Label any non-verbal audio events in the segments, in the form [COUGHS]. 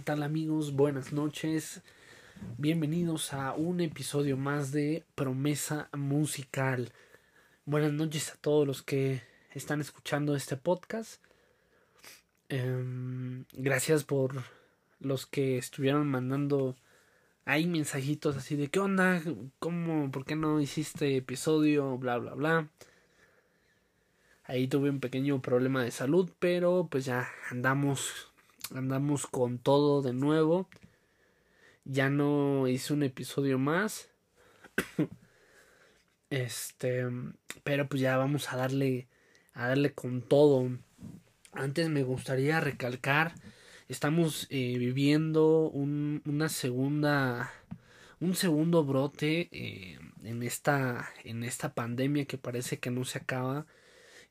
¿qué tal amigos? Buenas noches. Bienvenidos a un episodio más de Promesa Musical. Buenas noches a todos los que están escuchando este podcast. Em, gracias por los que estuvieron mandando ahí mensajitos así de qué onda, cómo, por qué no hiciste episodio, bla, bla, bla. Ahí tuve un pequeño problema de salud, pero pues ya andamos andamos con todo de nuevo. Ya no hice un episodio más. [COUGHS] este, pero pues ya vamos a darle a darle con todo. Antes me gustaría recalcar, estamos eh, viviendo un, una segunda un segundo brote eh, en esta en esta pandemia que parece que no se acaba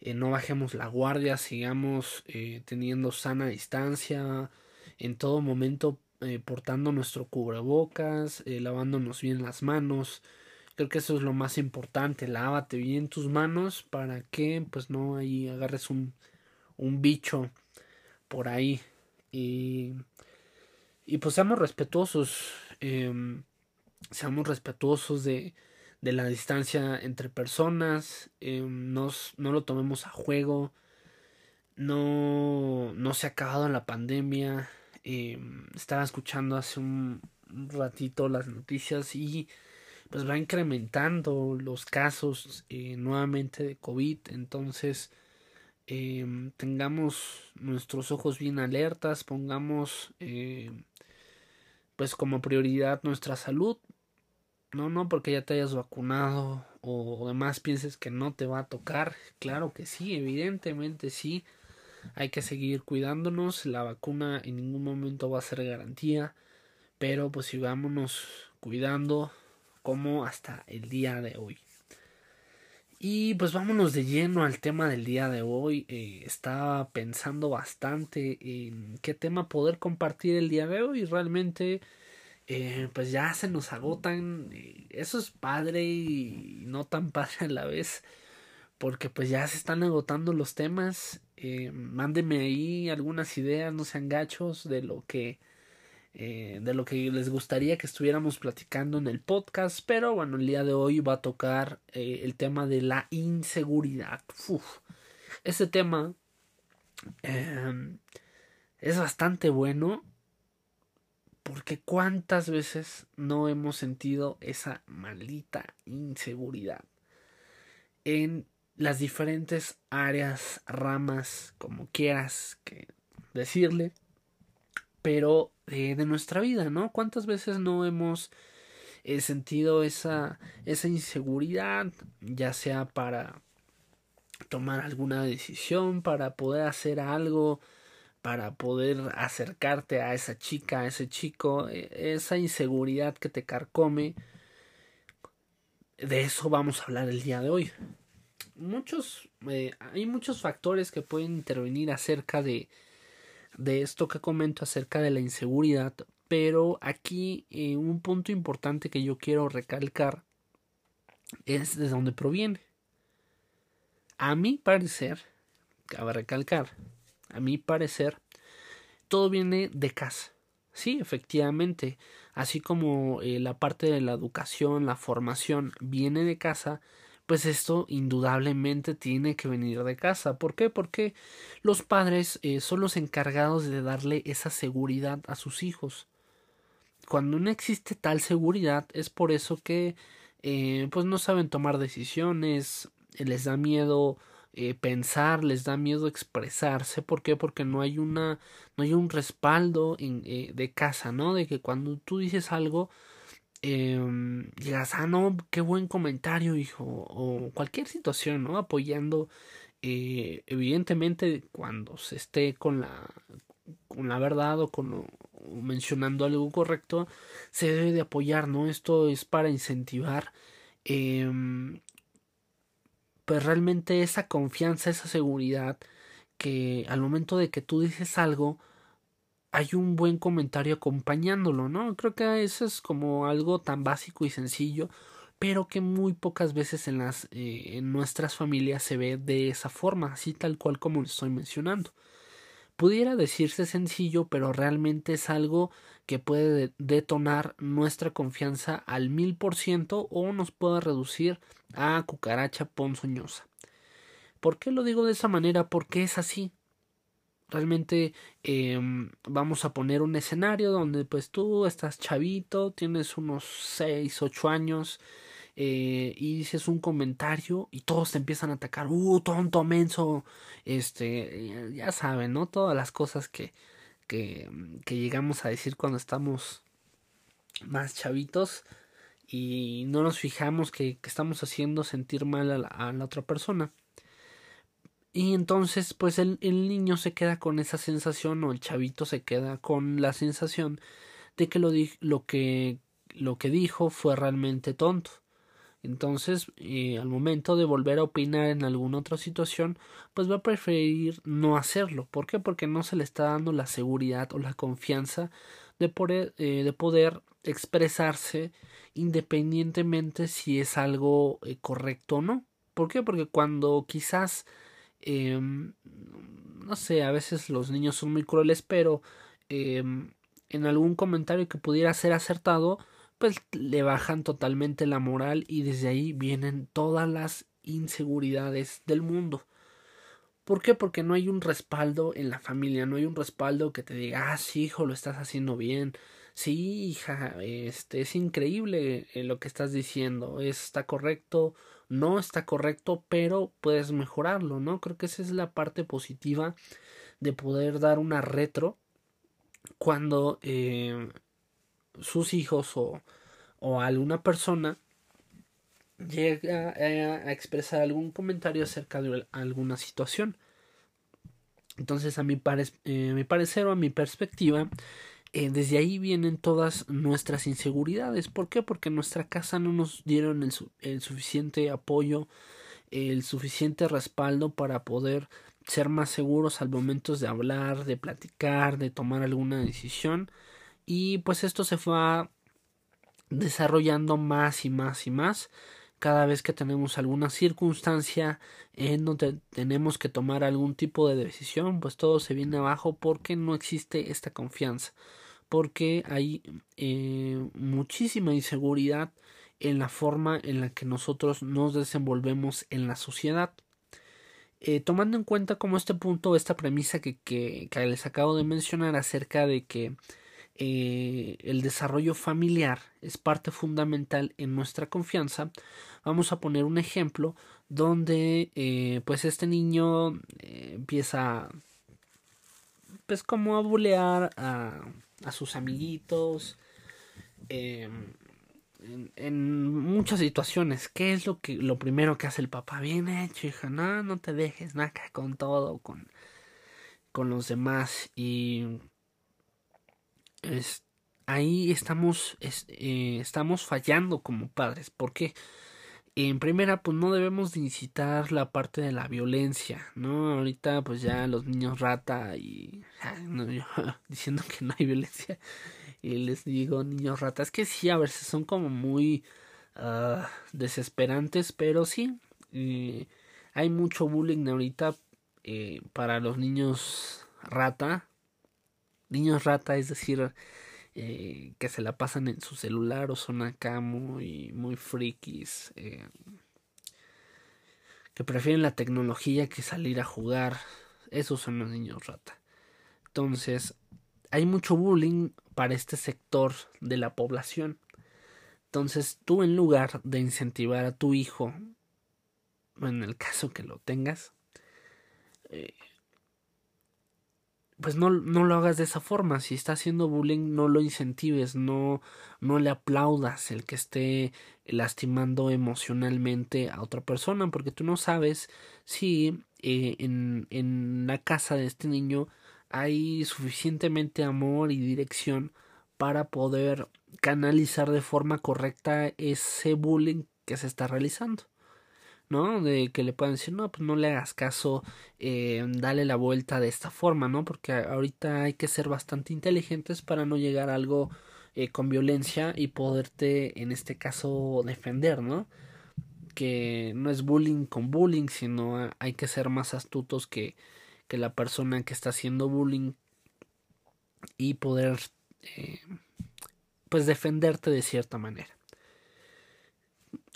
eh, no bajemos la guardia, sigamos eh, teniendo sana distancia, en todo momento eh, portando nuestro cubrebocas, lavándonos bien las manos. Creo que eso es lo más importante, lávate bien tus manos para que pues no ahí agarres un, un bicho por ahí. Y, y pues seamos respetuosos, em, seamos respetuosos de, de la distancia entre personas, eh, no, lo tomemos a juego, no, no se ha acabado la pandemia, eh, estaba escuchando hace un ratito las noticias y pues va incrementando los casos eh, nuevamente de COVID, entonces tengamos nuestros ojos bien alertas, pongamos pues como prioridad nuestra salud, no, no porque ya te hayas vacunado o demás pienses que no te va a tocar. Claro que sí, evidentemente sí. Hay que seguir cuidándonos. La vacuna en ningún momento va a ser garantía. Pero pues sigámonos cuidando como hasta el día de hoy. Y pues vámonos de lleno al tema del día de hoy. Eh, estaba pensando bastante en qué tema poder compartir el día de hoy. Realmente eh, pues ya se nos agotan. Eso es padre y no tan [LAUGHS] padre a la vez. Porque pues ya se están agotando los temas. Eh, mándenme ahí algunas ideas, no sean gachos, de lo que eh, de lo que les gustaría que estuviéramos platicando en el podcast. Pero bueno, el día de hoy va a tocar eh, el tema de la inseguridad. Uf, ese tema es bastante bueno porque cuántas veces no hemos sentido esa maldita inseguridad en las diferentes áreas, ramas, como quieras que decirle, pero de nuestra vida, ¿no? ¿Cuántas veces no hemos eh, sentido esa, esa inseguridad, ya sea para tomar alguna decisión, para poder hacer algo, para poder acercarte a esa chica, a ese chico, e, esa inseguridad que te carcome. De eso vamos a hablar el día de hoy. Muchos, eh, hay muchos factores que pueden intervenir acerca de, de esto que comento acerca de la inseguridad, pero aquí eh, un punto importante que yo quiero recalcar es de dónde proviene. A mi parecer, cabe recalcar, a mi parecer, todo viene de casa. Sí, efectivamente, así como eh, la parte de la educación, la formación viene de casa, pues esto indudablemente tiene que venir de casa. ¿Por qué? Porque los padres eh, son los encargados de darle esa seguridad a sus hijos. Cuando no existe tal seguridad es por eso que eh, pues no saben tomar decisiones, les da miedo eh, pensar, les da miedo expresarse. ¿Por qué? Porque no hay una, no hay un respaldo en, eh, de casa, ¿no? De que cuando tú dices algo, eh, digas, ah, no, qué buen comentario, hijo, o cualquier situación, ¿no? Apoyando, eh, evidentemente, cuando se esté con la, con la verdad o con mencionando algo correcto, se debe de apoyar, ¿no? Esto es para incentivar eh, pues realmente esa confianza, esa seguridad, que al momento de que tú dices algo, hay un buen comentario acompañándolo, ¿no? Creo que eso es como algo tan básico y sencillo, pero que muy pocas veces en las eh, en nuestras familias se ve de esa forma, así tal cual como lo estoy mencionando. Pudiera decirse sencillo, pero realmente es algo que puede detonar nuestra confianza al mil por ciento o nos puede reducir a cucaracha ponzoñosa. ¿Por qué lo digo de esa manera? Porque es así. Realmente em, vamos a poner un escenario donde pues tú estás chavito, tienes unos 6, 8 años eh, y dices un comentario y todos te empiezan a atacar, uh, tonto, menso, este, ya saben, ¿no? Todas las cosas que, que, llegamos a decir cuando estamos más chavitos y no nos fijamos que, estamos haciendo sentir mal a la, otra persona. Y entonces, pues el, niño se queda con esa sensación, o el chavito se queda con la sensación de que lo, lo que lo que dijo fue realmente tonto. Entonces, eh, al momento de volver a opinar en alguna otra situación, pues va a preferir no hacerlo. ¿Por qué? Porque no se le está dando la seguridad o la confianza de poder, eh, de poder expresarse independientemente si es algo eh, correcto o no. ¿Por qué? Porque cuando quizás eh, no sé, a veces los niños son muy crueles, pero eh, en algún comentario que pudiera ser acertado, pues le bajan totalmente la moral y desde ahí vienen todas las inseguridades del mundo. ¿Por qué? Porque no hay un respaldo en la familia, no hay un respaldo que te diga, ah, sí, hijo, lo estás haciendo bien. Sí, hija, este es increíble eh, lo que estás diciendo, está correcto, no está correcto, pero puedes mejorarlo, ¿no? Creo que esa es la parte positiva de poder dar una retro cuando eh, sus hijos o, o, alguna persona llega a, expresar algún comentario acerca de alguna situación. Entonces, a mi, eh, mi parecer o a mi perspectiva, eh, desde ahí vienen todas nuestras inseguridades. ¿Por qué? Porque en nuestra casa no nos dieron el, el, suficiente apoyo, el suficiente respaldo para poder ser más seguros al momento de hablar, de platicar, de tomar alguna decisión. Y pues esto se fue desarrollando más y más y más cada vez que tenemos alguna circunstancia en donde tenemos que tomar algún tipo de decisión, pues todo se viene abajo porque no existe esta confianza, porque hay eh, muchísima inseguridad en la forma en la que nosotros nos desenvolvemos en la sociedad. Eh, tomando en cuenta como este punto, esta premisa que, que les acabo de mencionar acerca de que eh, el desarrollo familiar es parte fundamental en nuestra confianza, vamos a poner un ejemplo donde eh, pues este niño eh, empieza pues como a bulear a, a sus amiguitos en, en, muchas situaciones. Qué es lo que lo primero que hace el papá bien hecho hija no no te dejes naca con todo con con los demás y es, ahí estamos, es, eh, estamos fallando como padres. porque En primera, pues no debemos de incitar la parte de la violencia, ¿no? Ahorita, pues ya los niños rata y [LAUGHS] diciendo que no hay violencia y les digo niños rata, es que sí, a veces son como muy uh, desesperantes, pero sí, eh, hay mucho bullying ahorita eh, para los niños rata, niños rata, es decir, eh, que se la pasan en su celular o son acá muy, muy frikis, eh, que prefieren la tecnología que salir a jugar. Esos son los niños rata. Entonces, hay mucho bullying para este sector de la población. Entonces, tú en lugar de incentivar a tu hijo, en el caso que lo tengas, eh, pues no, no lo hagas de esa forma. Si está haciendo bullying, no lo incentives, no, no le aplaudas el que esté lastimando emocionalmente a otra persona, porque tú no sabes si eh, en, en la casa de este niño hay suficientemente amor y dirección para poder canalizar de forma correcta ese bullying que se está realizando. ¿No? De que le puedan decir, no, pues no le hagas caso, eh, dale la vuelta de esta forma, ¿no? Porque ahorita hay que ser bastante inteligentes para no llegar a algo eh, con violencia y poderte, en este caso, defender, ¿no? Que no es bullying con bullying, sino hay que ser más astutos que, que la persona que está haciendo bullying y poder eh, pues defenderte de cierta manera.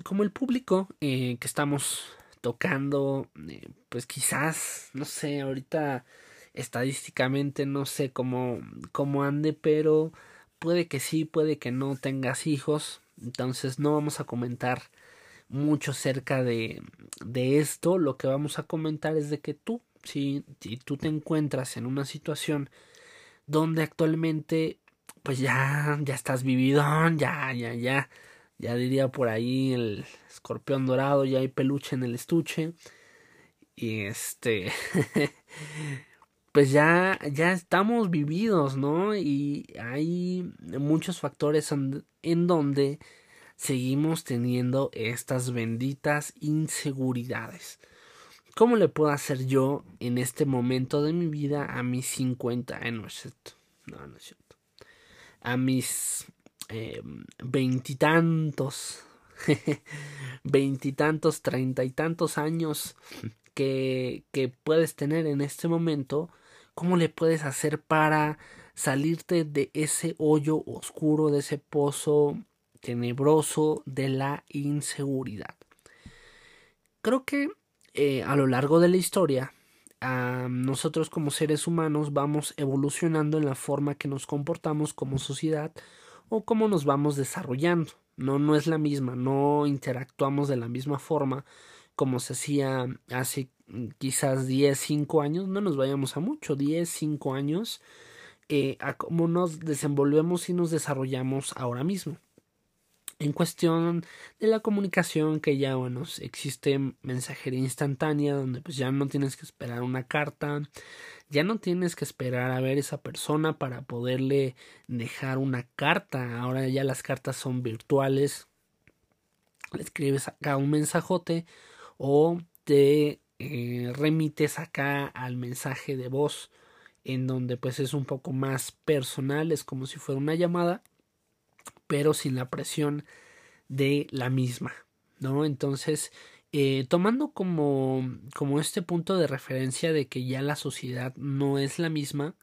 Como el público eh, que estamos tocando, eh, pues quizás, no sé, ahorita estadísticamente no sé cómo, cómo ande, pero puede que sí, puede que no tengas hijos, entonces no vamos a comentar mucho acerca de, de esto, lo que vamos a comentar es de que tú, si, si tú te encuentras en una situación donde actualmente pues ya, ya estás vividón, ya, ya, ya, ya diría por ahí el escorpión dorado, ya hay peluche en el estuche. Y este, [LAUGHS] pues ya, ya estamos vividos, ¿no? Y hay muchos factores en donde seguimos teniendo estas benditas inseguridades. ¿Cómo le puedo hacer yo en este momento de mi vida a mis 50? Eh, no es cierto. No, no es cierto. A mis veintitantos, [LAUGHS] veintitantos, treinta y tantos años que, que puedes tener en este momento, ¿cómo le puedes hacer para salirte de ese hoyo oscuro, de ese pozo tenebroso de la inseguridad? Creo que eh, a lo largo de la historia, nosotros como seres humanos vamos evolucionando en la forma que nos comportamos como sociedad o cómo nos vamos desarrollando. No, no es la misma, no interactuamos de la misma forma como se hacía hace mm, quizás 10, 5 años, no nos vayamos a mucho, 10, 5 años, eh, a cómo nos desenvolvemos y nos desarrollamos ahora mismo en cuestión de la comunicación que ya bueno existe mensajería instantánea donde pues ya no tienes que esperar una carta ya no tienes que esperar a ver esa persona para poderle dejar una carta. Ahora ya las cartas son virtuales. Le escribes acá un mensajote o te eh, remites acá al mensaje de voz en donde pues es un poco más personal es como si fuera una llamada pero sin la presión de la misma, ¿no? Entonces, eh, tomando como, como este punto de referencia de que ya la sociedad no es la misma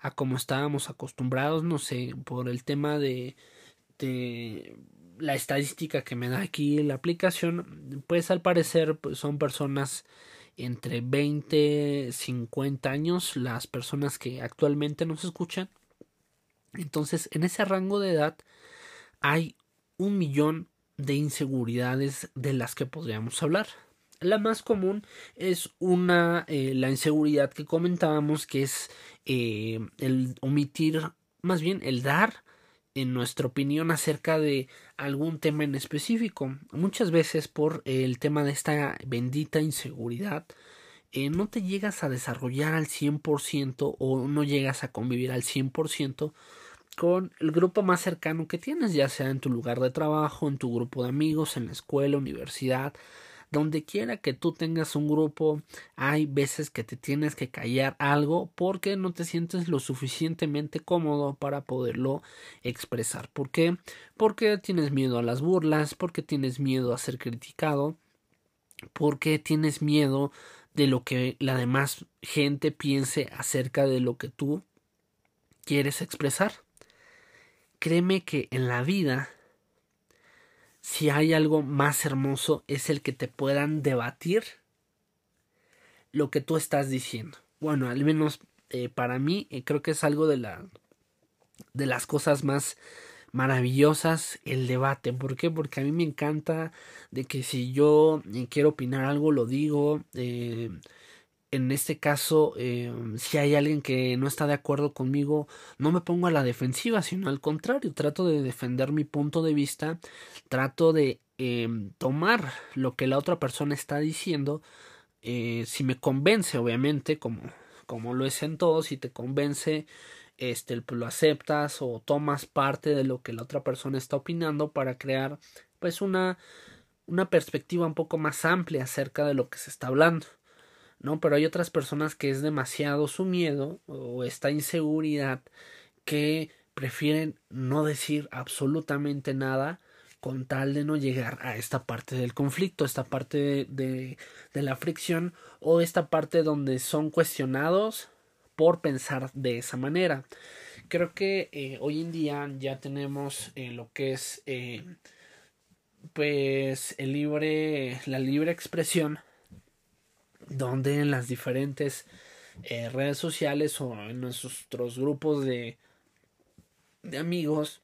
a como estábamos acostumbrados, no sé, por el tema de, de la estadística que me da aquí la aplicación, pues al parecer pues son personas entre 20, 50 años las personas que actualmente nos escuchan. Entonces, en ese rango de edad hay un millón de inseguridades de las que podríamos hablar. La más común es una eh, la inseguridad que comentábamos que es eh, el omitir más bien el dar en nuestra opinión acerca de algún tema en específico. Muchas veces por el tema de esta bendita inseguridad eh, no te llegas a desarrollar al 100% o no llegas a convivir al 100% con el grupo más cercano que tienes, ya sea en tu lugar de trabajo, en tu grupo de amigos, en la escuela, universidad, donde quiera que tú tengas un grupo, hay veces que te tienes que callar algo porque no te sientes lo suficientemente cómodo para poderlo expresar. ¿Por qué? Porque tienes miedo a las burlas, porque tienes miedo a ser criticado, porque tienes miedo de lo que la demás gente piense acerca de lo que tú quieres expresar créeme que en la vida, si hay algo más hermoso, es el que te puedan debatir lo que tú estás diciendo. Bueno, al menos eh, para mí eh, creo que es algo de la de las cosas más maravillosas el debate. ¿Por qué? Porque a mí me encanta de que si yo eh, quiero opinar algo lo digo. Eh, en este caso, eh, si hay alguien que no está de acuerdo conmigo, no me pongo a la defensiva, sino al contrario, trato de defender mi punto de vista, trato de eh, tomar lo que la otra persona está diciendo, eh, si me convence, obviamente, como, como lo es en todo, si te convence, este, lo aceptas o tomas parte de lo que la otra persona está opinando para crear, pues, una, una perspectiva un poco más amplia acerca de lo que se está hablando. ¿No? Pero hay otras personas que es demasiado su miedo o esta inseguridad que prefieren no decir absolutamente nada con tal de no llegar a esta parte del conflicto, esta parte de, de, la fricción o esta parte donde son cuestionados por pensar de esa manera. Creo que eh, hoy en día ya tenemos eh, lo que es eh, pues el libre la libre expresión donde en las diferentes redes sociales o en nuestros grupos de, de amigos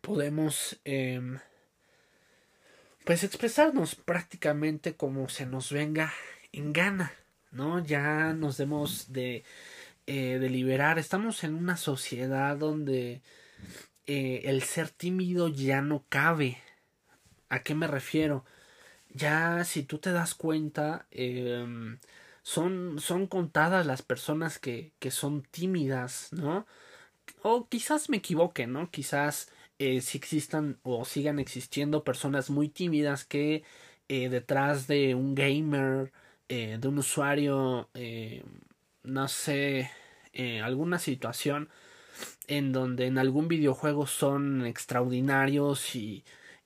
podemos em, pues expresarnos prácticamente como se nos venga en gana, ¿no? Ya nos demos de, eh, liberar. Estamos en una sociedad donde eh, el ser tímido ya no cabe. ¿A qué me refiero? Ya si tú te das cuenta, em, son, son contadas las personas que, que son tímidas, ¿no? O quizás me equivoque, ¿no? Quizás eh, si existan o sigan existiendo personas muy tímidas que eh, detrás de un gamer, eh, de un usuario, no sé, alguna situación en donde en algún videojuego son extraordinarios y,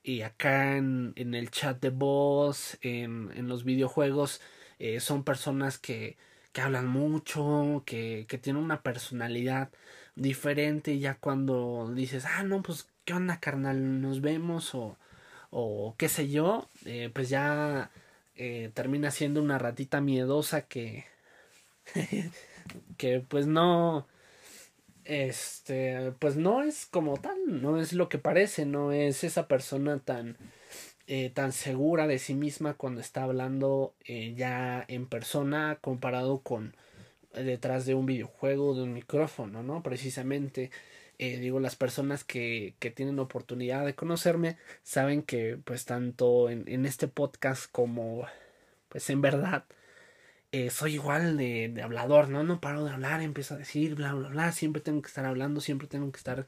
y acá en, en, el chat de voz, en, en los videojuegos, eh, son personas que, que hablan mucho, que, que tienen una personalidad diferente y ya cuando dices, ah, no, pues ¿qué onda, carnal? Nos vemos o, o qué sé yo, eh, pues ya eh, termina siendo una ratita miedosa que, [LAUGHS] que pues no, este, pues no es como tal, no es lo que parece, no es esa persona tan, eh, tan segura de sí misma cuando está hablando eh, ya en persona comparado con detrás de un videojuego, de un micrófono, ¿no? Precisamente eh, digo, las personas que, que tienen oportunidad de conocerme saben que pues tanto en, en este podcast como pues en verdad eh, soy igual de, de, hablador, ¿no? No paro de hablar, empiezo a decir bla, bla, bla, siempre tengo que estar hablando, siempre tengo que estar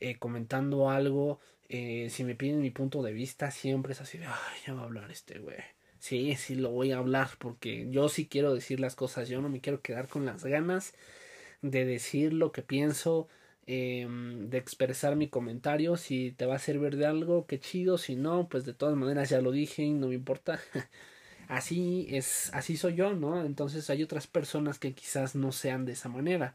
eh, comentando algo, eh, si me piden mi punto de vista, siempre es así de, ay, ya va a hablar este güey. Sí, sí lo voy a hablar porque yo sí quiero decir las cosas, yo no me quiero quedar con las ganas de decir lo que pienso, eh, de expresar mi comentario. Si te va a servir de algo, qué chido. Si no, pues de todas maneras ya lo dije y no me importa. [LAUGHS] así es, así soy yo, ¿no? Entonces hay otras personas que quizás no sean de esa manera.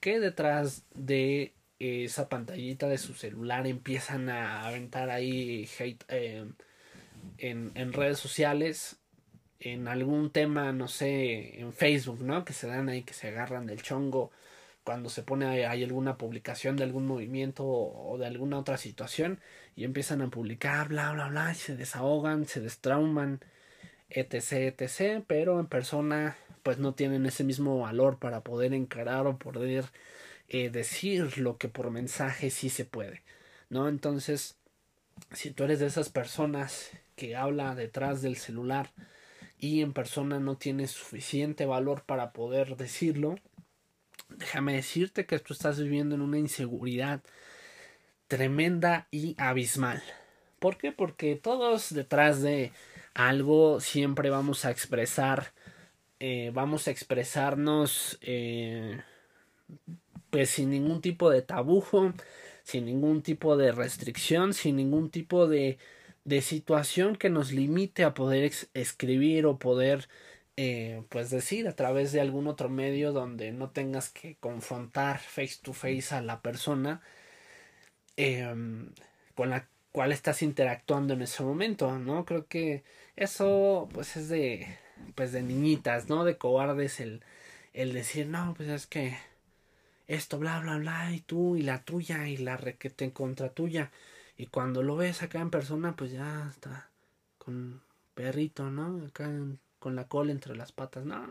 Que detrás de esa pantallita de su celular empiezan a aventar ahí hate eh, en, en redes sociales en algún tema, no sé, en Facebook, ¿no? Que se dan ahí, que se agarran del chongo cuando se pone hay alguna publicación de algún movimiento o de alguna otra situación y empiezan a publicar bla bla bla y se desahogan, se destrauman, etc etc, pero en persona pues no tienen ese mismo valor para poder encarar o poder eh, decir lo que por mensaje sí se puede, ¿no? Entonces, si tú eres de esas personas que habla detrás del celular y en persona no tienes suficiente valor para poder decirlo, déjame decirte que tú estás viviendo en una inseguridad tremenda y abismal. ¿Por qué? Porque todos detrás de algo siempre vamos a expresar, eh, vamos a expresarnos eh, pues sin ningún tipo de tabujo, sin ningún tipo de restricción, sin ningún tipo de, de situación que nos limite a poder escribir o poder eh, pues decir a través de algún otro medio donde no tengas que confrontar face to face a la persona eh, con la cual estás interactuando en ese momento, ¿no? Creo que eso pues es de pues de niñitas, ¿no? De cobardes el el decir, no, pues es que esto bla bla bla y tú y la tuya y la requete contra tuya y cuando lo ves acá en persona pues ya está con perrito, ¿no? Acá con la cola entre las patas. No,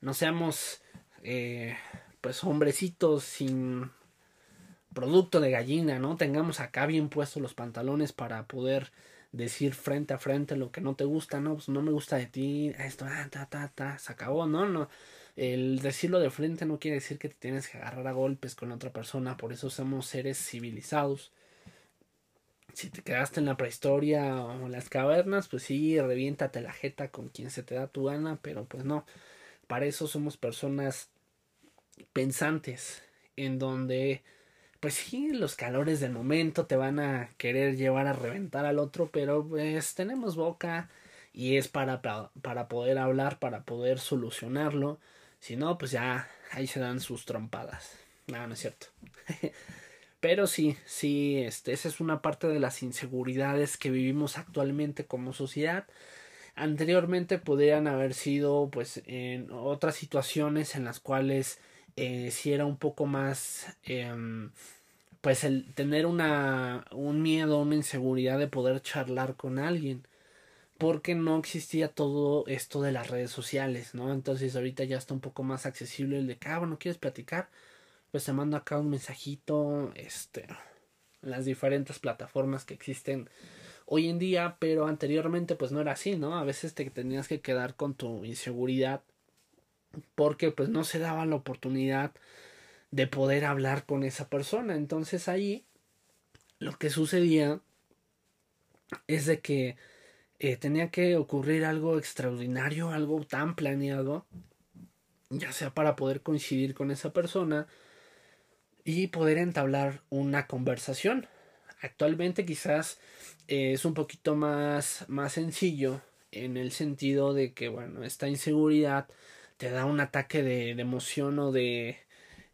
no seamos eh, pues hombrecitos sin producto de gallina, ¿no? Tengamos acá bien puestos los pantalones para poder decir frente a frente lo que no te gusta, ¿no? Pues no me gusta de ti, esto, ah, ta, ta, ta, se acabó, ¿no? No. El decirlo de frente no quiere decir que te tienes que agarrar a golpes con otra persona, por eso somos seres civilizados si te quedaste en la prehistoria o en las cavernas, pues sí, reviéntate la jeta con quien se te da tu gana, pero pues no. Para eso somos personas pensantes, en donde pues sí, los calores del momento te van a querer llevar a reventar al otro, pero pues tenemos boca y es para, para poder hablar, para poder solucionarlo. Si no, pues ya ahí se dan sus trompadas. No, no es cierto. [LAUGHS] Pero sí, sí, este, esa es una parte de las inseguridades que vivimos actualmente como sociedad. Anteriormente podrían haber sido, pues, en otras situaciones en las cuales eh, si era un poco más, em, pues, el tener una, un miedo, una inseguridad de poder charlar con alguien porque no existía todo esto de las redes sociales, ¿no? Entonces ahorita ya está un poco más accesible el de ah, bueno, ¿quieres platicar? pues te mando acá un mensajito, este, las diferentes plataformas que existen hoy en día, pero anteriormente pues no era así, ¿no? A veces te tenías que quedar con tu inseguridad porque pues no se daba la oportunidad de poder hablar con esa persona. Entonces ahí lo que sucedía es de que eh, tenía que ocurrir algo extraordinario, algo tan planeado, ya sea para poder coincidir con esa persona, y poder entablar una conversación. Actualmente quizás eh, es un poquito más, más sencillo en el sentido de que, bueno, esta inseguridad te da un ataque de, emoción o de,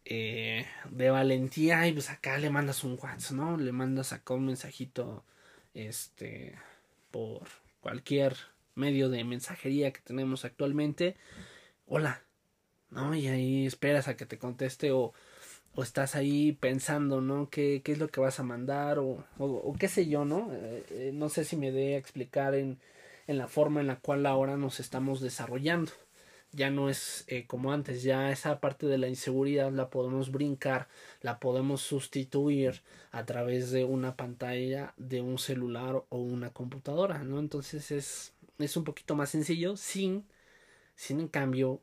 eh, de valentía y pues acá le mandas un WhatsApp, ¿no? Le mandas acá un mensajito, este, por cualquier medio de mensajería que tenemos actualmente. Hola, ¿no? Y ahí esperas a que te conteste o o estás ahí pensando, ¿no? ¿Qué, qué es lo que vas a mandar? O, o, qué sé yo, ¿no? Eh, eh, no sé si me dé a explicar en, en la forma en la cual ahora nos estamos desarrollando. Ya no es eh, como antes, ya esa parte de la inseguridad la podemos brincar, la podemos sustituir a través de una pantalla de un celular o una computadora, ¿no? Entonces es, es un poquito más sencillo sin, sin en cambio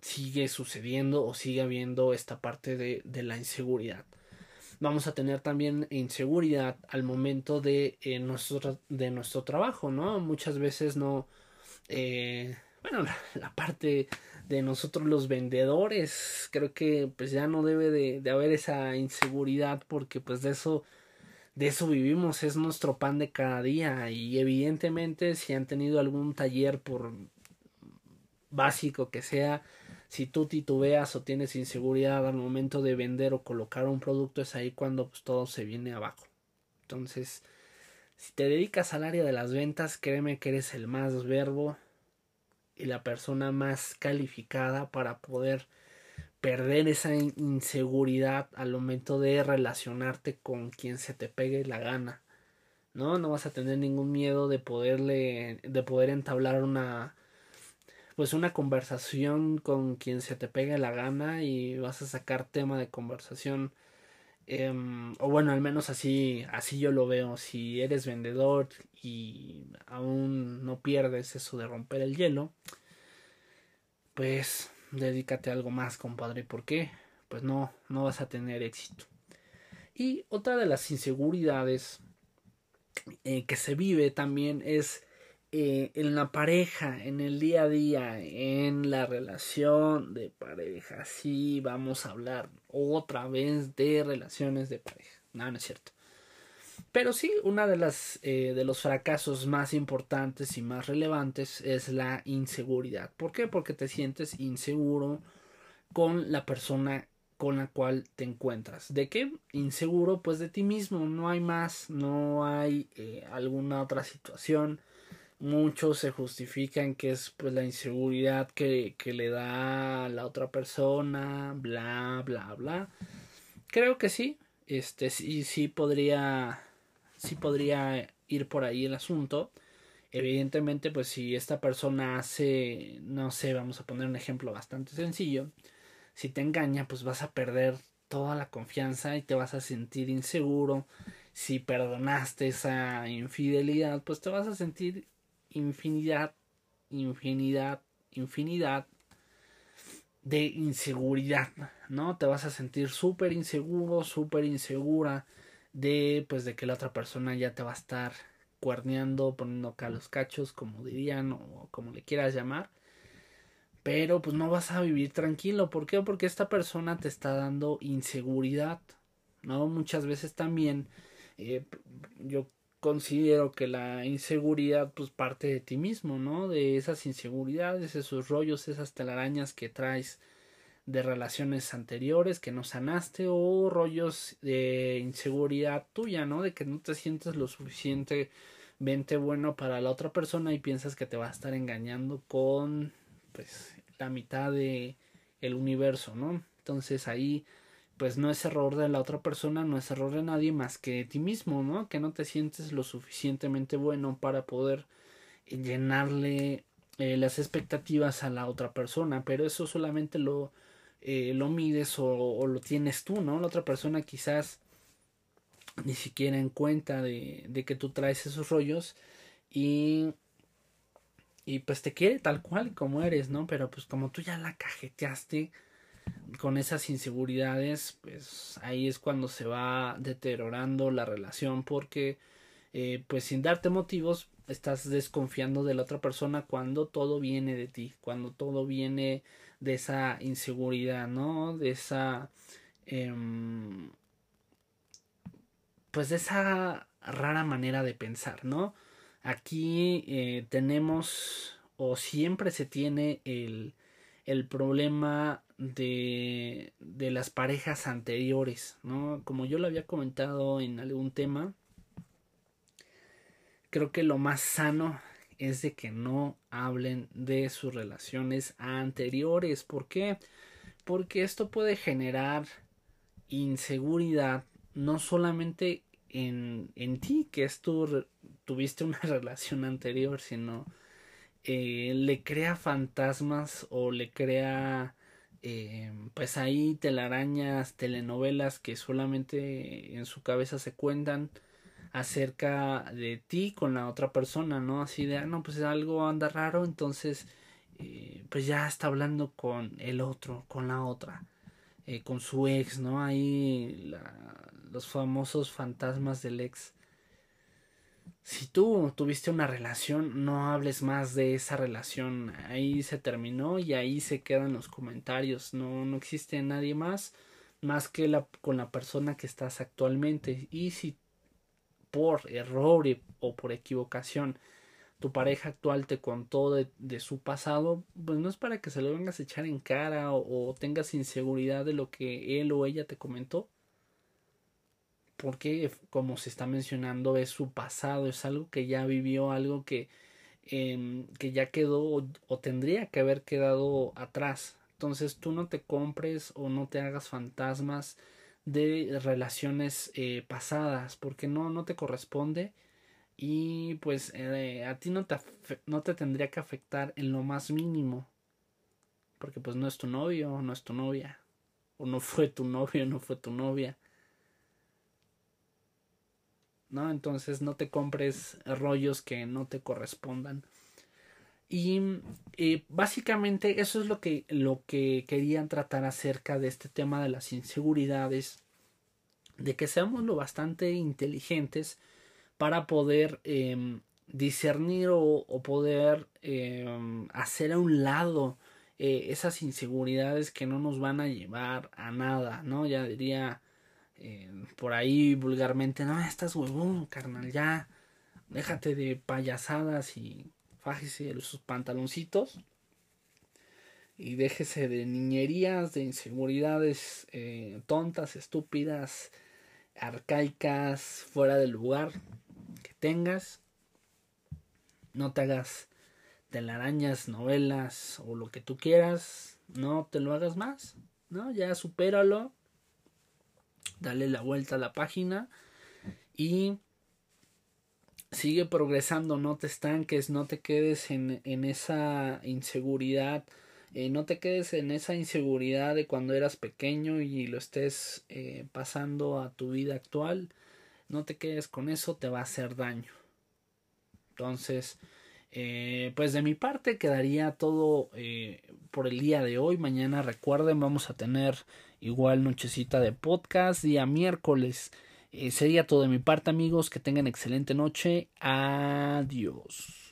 sigue sucediendo o sigue habiendo esta parte de, de la inseguridad. Vamos a tener también inseguridad al momento de, eh, nuestro, de nuestro trabajo, ¿no? Muchas veces no... Eh, bueno, la, parte de nosotros los vendedores, creo que pues ya no debe de, de haber esa inseguridad porque pues de eso de eso vivimos, es nuestro pan de cada día y evidentemente si han tenido algún taller por básico que sea, si tú titubeas o tienes inseguridad al momento de vender o colocar un producto es ahí cuando pues, todo se viene abajo. Entonces, si te dedicas al área de las ventas, créeme que eres el más verbo y la persona más calificada para poder perder esa inseguridad al momento de relacionarte con quien se te pegue la gana. No, no vas a tener ningún miedo de poderle de poder entablar una pues una conversación con quien se te pegue la gana y vas a sacar tema de conversación em, o bueno al menos así así yo lo veo si eres vendedor y aún no pierdes eso de romper el hielo pues dedícate a algo más compadre ¿por qué? pues no no vas a tener éxito y otra de las inseguridades eh, que se vive también es eh, en la pareja, en el día a día, en la relación de pareja. Sí, vamos a hablar otra vez de relaciones de pareja. No, no es cierto. Pero sí, una de las eh, de los fracasos más importantes y más relevantes es la inseguridad. ¿Por qué? Porque te sientes inseguro con la persona con la cual te encuentras. ¿De qué? Inseguro, pues de ti mismo. No hay más, no hay eh, alguna otra situación muchos se justifican que es pues la inseguridad que, que le da a la otra persona, bla, bla, bla. Creo que sí, este sí, sí podría, sí podría ir por ahí el asunto. Evidentemente, pues si esta persona hace, no sé, vamos a poner un ejemplo bastante sencillo, si te engaña, pues vas a perder toda la confianza y te vas a sentir inseguro. Si perdonaste esa infidelidad, pues te vas a sentir infinidad, infinidad, infinidad de inseguridad, ¿no? Te vas a sentir súper inseguro, súper insegura de, pues, de que la otra persona ya te va a estar cuerneando, poniendo acá los cachos, como dirían, o como le quieras llamar. Pero, pues, no vas a vivir tranquilo. ¿Por qué? Porque esta persona te está dando inseguridad, ¿no? Muchas veces también eh, yo considero que la inseguridad pues parte de ti mismo, ¿no? De esas inseguridades, esos rollos, esas telarañas que traes de relaciones anteriores que no sanaste o rollos de inseguridad tuya, ¿no? De que no te sientes lo suficientemente bueno para la otra persona y piensas que te va a estar engañando con pues la mitad de el universo, ¿no? Entonces ahí pues no es error de la otra persona, no es error de nadie más que de ti mismo, ¿no? Que no te sientes lo suficientemente bueno para poder llenarle eh, las expectativas a la otra persona, pero eso solamente lo, eh, lo mides o, o, lo tienes tú, ¿no? La otra persona quizás ni siquiera en cuenta de, de que tú traes esos rollos y y pues te quiere tal cual como eres, ¿no? Pero pues como tú ya la cajeteaste, con esas inseguridades, pues ahí es cuando se va deteriorando la relación porque eh, pues sin darte motivos estás desconfiando de la otra persona cuando todo viene de ti, cuando todo viene de esa inseguridad, ¿no? De esa... Em, pues de esa rara manera de pensar, ¿no? Aquí eh, tenemos o siempre se tiene el, el problema de, de las parejas anteriores, ¿no? Como yo lo había comentado en algún tema, creo que lo más sano es de que no hablen de sus relaciones anteriores. ¿Por qué? Porque esto puede generar inseguridad no solamente en, en ti, que es tu, tuviste una [LAUGHS] relación anterior, sino eh, le crea fantasmas o le crea eh, pues ahí telarañas, telenovelas que solamente en su cabeza se cuentan acerca de ti con la otra persona, ¿no? Así de, ah, no, pues algo anda raro, entonces, eh, pues ya está hablando con el otro, con la otra, eh, con su ex, ¿no? Ahí los famosos fantasmas del ex si tú tuviste una relación, no hables más de esa relación. Ahí se terminó y ahí se quedan los comentarios. No, no existe nadie más más que la, con la persona que estás actualmente. Y si por error o por equivocación tu pareja actual te contó de, de, su pasado, pues no es para que se lo vengas a echar en cara o, o tengas inseguridad de lo que él o ella te comentó porque como se está mencionando es su pasado, es algo que ya vivió, algo que, eh, que ya quedó o, tendría que haber quedado atrás. Entonces tú no te compres o no te hagas fantasmas de relaciones eh, pasadas porque no, no te corresponde y pues eh, a ti no te, no te tendría que afectar en lo más mínimo porque pues no es tu novio, no es tu novia o no fue tu novio, no fue tu novia ¿no? Entonces no te compres rollos que no te correspondan. Y básicamente eso es lo que, lo que querían tratar acerca de este tema de las inseguridades, de que seamos lo bastante inteligentes para poder em, discernir o, poder em, hacer a un lado eh, esas inseguridades que no nos van a llevar a nada, ¿no? Ya diría eh, por ahí vulgarmente, no, estás huevón, carnal, ya, déjate de payasadas y fájese sus pantaloncitos y déjese de niñerías, de inseguridades eh, tontas, estúpidas, arcaicas, fuera del lugar que tengas. No te hagas telarañas, novelas o lo que tú quieras. No te lo hagas más. No, ya supéralo dale la vuelta a la página y sigue progresando, no te estanques, no te quedes en, en esa inseguridad, eh, no te quedes en esa inseguridad de cuando eras pequeño y lo estés eh, pasando a tu vida actual, no te quedes con eso, te va a hacer daño. Entonces, eh, pues de mi parte quedaría todo por el día de hoy. Mañana recuerden, vamos a tener igual nochecita de podcast, día miércoles. Eh, sería todo de mi parte amigos, que tengan excelente noche. Adiós.